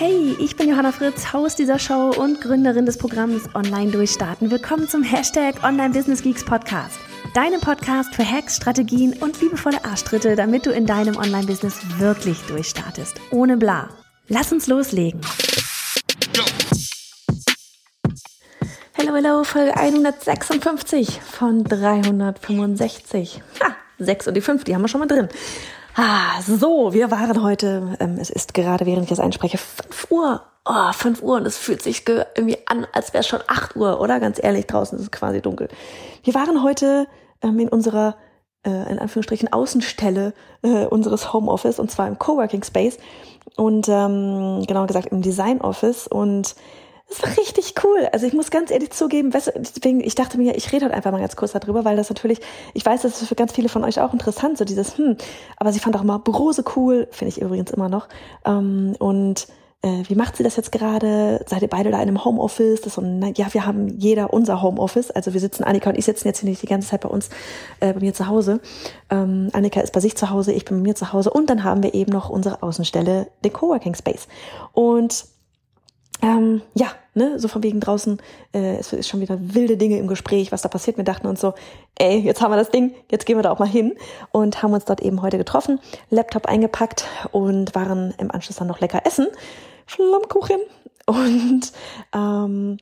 Hey, ich bin Johanna Fritz, Haus dieser Show und Gründerin des Programms Online Durchstarten. Willkommen zum Hashtag Online Business Geeks Podcast. Deinem Podcast für Hacks, Strategien und liebevolle Arschtritte, damit du in deinem Online-Business wirklich durchstartest. Ohne bla. Lass uns loslegen. Hello, hello, Folge 156 von 365. Ha, 6 und die 5, die haben wir schon mal drin. Ah, so, wir waren heute, ähm, es ist gerade, während ich das einspreche, 5 Uhr. Oh, 5 Uhr und es fühlt sich irgendwie an, als wäre es schon 8 Uhr, oder? Ganz ehrlich, draußen ist es quasi dunkel. Wir waren heute ähm, in unserer, äh, in Anführungsstrichen, Außenstelle äh, unseres Homeoffice und zwar im Coworking Space und ähm, genauer gesagt im Design Office und das war richtig cool. Also ich muss ganz ehrlich zugeben, deswegen, ich dachte mir, ich rede halt einfach mal ganz kurz darüber, weil das natürlich, ich weiß, das ist für ganz viele von euch auch interessant, so dieses, hm, aber sie fand auch immer Brose cool, finde ich übrigens immer noch. Ähm, und äh, wie macht sie das jetzt gerade? Seid ihr beide da in einem Homeoffice? Das so, na, ja, wir haben jeder unser Homeoffice. Also wir sitzen, Annika und ich sitzen jetzt hier nicht die ganze Zeit bei uns, äh, bei mir zu Hause. Ähm, Annika ist bei sich zu Hause, ich bin bei mir zu Hause. Und dann haben wir eben noch unsere Außenstelle, den Coworking Space. Und ähm, ja, ne, so von wegen draußen, äh, es ist schon wieder wilde Dinge im Gespräch, was da passiert. Wir dachten uns so, ey, jetzt haben wir das Ding, jetzt gehen wir da auch mal hin und haben uns dort eben heute getroffen, Laptop eingepackt und waren im Anschluss dann noch lecker essen, Flammkuchen und ähm,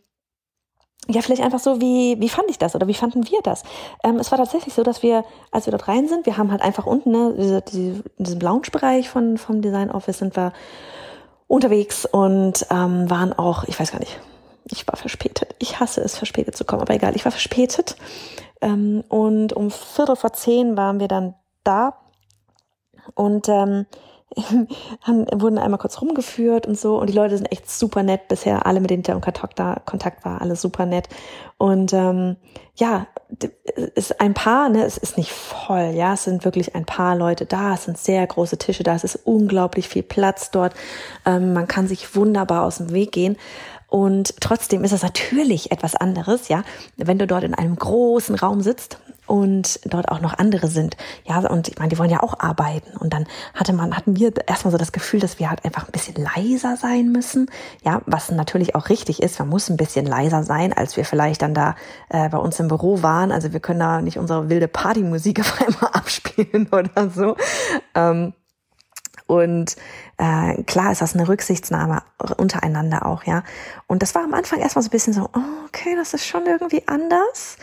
ja, vielleicht einfach so, wie, wie fand ich das oder wie fanden wir das? Ähm, es war tatsächlich so, dass wir, als wir dort rein sind, wir haben halt einfach unten, ne, diese, diese, in diesem Lounge-Bereich von, vom Design Office sind wir unterwegs und ähm, waren auch, ich weiß gar nicht, ich war verspätet. Ich hasse es, verspätet zu kommen, aber egal, ich war verspätet. Ähm, und um Viertel vor zehn waren wir dann da und ähm, haben, wurden einmal kurz rumgeführt und so. Und die Leute sind echt super nett bisher. Alle mit denen ich im Kontakt, da, Kontakt war alles super nett. Und ähm, ja ist ein paar ne es ist nicht voll ja. Es sind wirklich ein paar Leute da. Es sind sehr große Tische da. Es ist unglaublich viel Platz dort. Ähm, man kann sich wunderbar aus dem Weg gehen. Und trotzdem ist es natürlich etwas anderes, ja, wenn du dort in einem großen Raum sitzt und dort auch noch andere sind. Ja, und ich meine, die wollen ja auch arbeiten. Und dann hatte man, hatten wir erstmal so das Gefühl, dass wir halt einfach ein bisschen leiser sein müssen. Ja, was natürlich auch richtig ist. Man muss ein bisschen leiser sein, als wir vielleicht dann da äh, bei uns im Büro waren. Also wir können da nicht unsere wilde Partymusik auf einmal abspielen oder so. Ähm, und äh, klar ist das eine Rücksichtsnahme untereinander auch, ja. Und das war am Anfang erstmal so ein bisschen so, oh, okay, das ist schon irgendwie anders.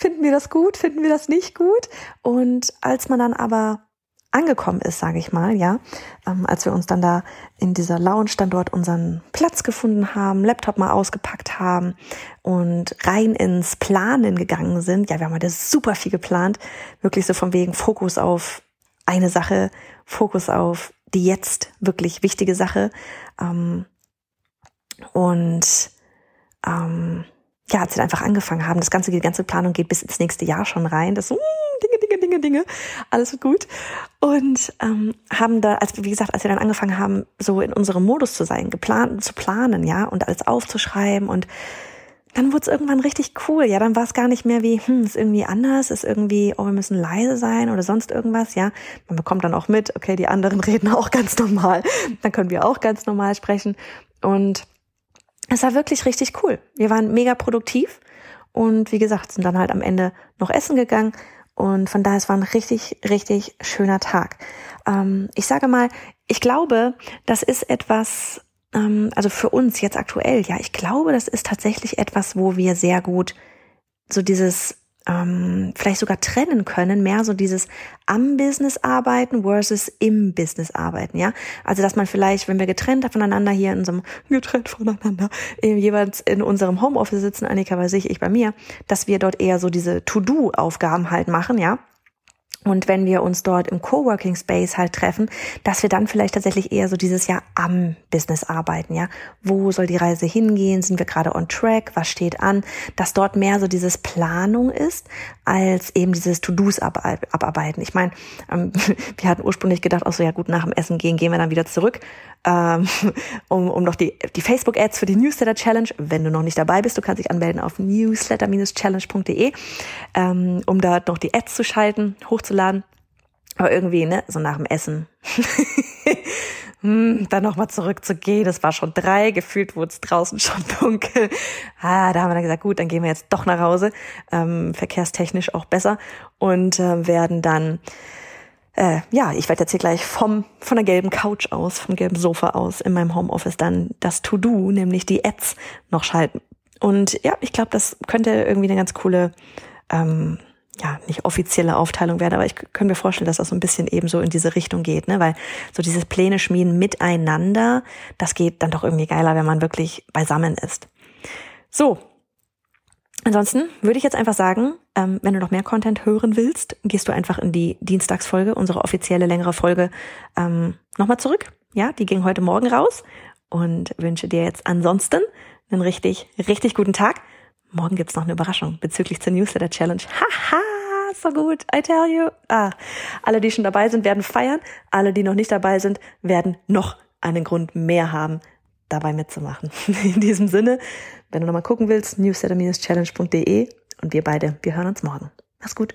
Finden wir das gut, finden wir das nicht gut? Und als man dann aber angekommen ist, sage ich mal, ja, ähm, als wir uns dann da in dieser Lounge dann dort unseren Platz gefunden haben, Laptop mal ausgepackt haben und rein ins Planen gegangen sind. Ja, wir haben heute super viel geplant, wirklich so von wegen Fokus auf eine Sache, Fokus auf die jetzt wirklich wichtige Sache. Ähm, und ähm, ja, als wir einfach angefangen haben, das ganze, die ganze Planung geht bis ins nächste Jahr schon rein. Das so, mm, Dinge, Dinge, Dinge, Dinge, alles gut. Und ähm, haben da, als wie gesagt, als wir dann angefangen haben, so in unserem Modus zu sein, geplant zu planen, ja, und alles aufzuschreiben und dann wurde es irgendwann richtig cool. Ja, dann war es gar nicht mehr wie, hm, ist irgendwie anders, ist irgendwie, oh, wir müssen leise sein oder sonst irgendwas. Ja, man bekommt dann auch mit, okay, die anderen reden auch ganz normal. Dann können wir auch ganz normal sprechen. Und es war wirklich richtig cool. Wir waren mega produktiv und wie gesagt, sind dann halt am Ende noch essen gegangen. Und von daher, es war ein richtig, richtig schöner Tag. Ähm, ich sage mal, ich glaube, das ist etwas, ähm, also für uns jetzt aktuell, ja, ich glaube, das ist tatsächlich etwas, wo wir sehr gut so dieses ähm, vielleicht sogar trennen können, mehr so dieses am Business arbeiten versus im Business arbeiten, ja. Also dass man vielleicht, wenn wir getrennt voneinander hier in einem getrennt voneinander äh, jeweils in unserem Homeoffice sitzen, Annika bei sich, ich bei mir, dass wir dort eher so diese To-Do-Aufgaben halt machen, ja und wenn wir uns dort im Coworking Space halt treffen, dass wir dann vielleicht tatsächlich eher so dieses Jahr am Business arbeiten, ja. Wo soll die Reise hingehen? Sind wir gerade on track? Was steht an? Dass dort mehr so dieses Planung ist, als eben dieses To-Dos abarbeiten. Ich meine, ähm, wir hatten ursprünglich gedacht, auch so, ja gut, nach dem Essen gehen, gehen wir dann wieder zurück, ähm, um, um noch die, die Facebook-Ads für die Newsletter-Challenge, wenn du noch nicht dabei bist, du kannst dich anmelden auf newsletter-challenge.de, ähm, um da noch die Ads zu schalten, hochzuladen hochzuladen. Aber irgendwie, ne, so nach dem Essen. hm, dann nochmal zurückzugehen. Das war schon drei, gefühlt wurde es draußen schon dunkel. Ah, da haben wir dann gesagt, gut, dann gehen wir jetzt doch nach Hause. Ähm, verkehrstechnisch auch besser. Und äh, werden dann äh, ja, ich werde jetzt hier gleich vom, von der gelben Couch aus, vom gelben Sofa aus in meinem Homeoffice dann das To-Do, nämlich die Ads noch schalten. Und ja, ich glaube, das könnte irgendwie eine ganz coole ähm, ja, nicht offizielle Aufteilung werden, aber ich könnte mir vorstellen, dass das so ein bisschen eben so in diese Richtung geht, ne? Weil so dieses Pläne schmieden miteinander, das geht dann doch irgendwie geiler, wenn man wirklich beisammen ist. So. Ansonsten würde ich jetzt einfach sagen, ähm, wenn du noch mehr Content hören willst, gehst du einfach in die Dienstagsfolge, unsere offizielle längere Folge, ähm, nochmal zurück. Ja, die ging heute Morgen raus und wünsche dir jetzt ansonsten einen richtig, richtig guten Tag. Morgen gibt's noch eine Überraschung bezüglich zur Newsletter Challenge. Haha, so gut, I tell you. Ah, alle, die schon dabei sind, werden feiern. Alle, die noch nicht dabei sind, werden noch einen Grund mehr haben, dabei mitzumachen. In diesem Sinne, wenn du nochmal gucken willst, newsletter-challenge.de und wir beide, wir hören uns morgen. Mach's gut.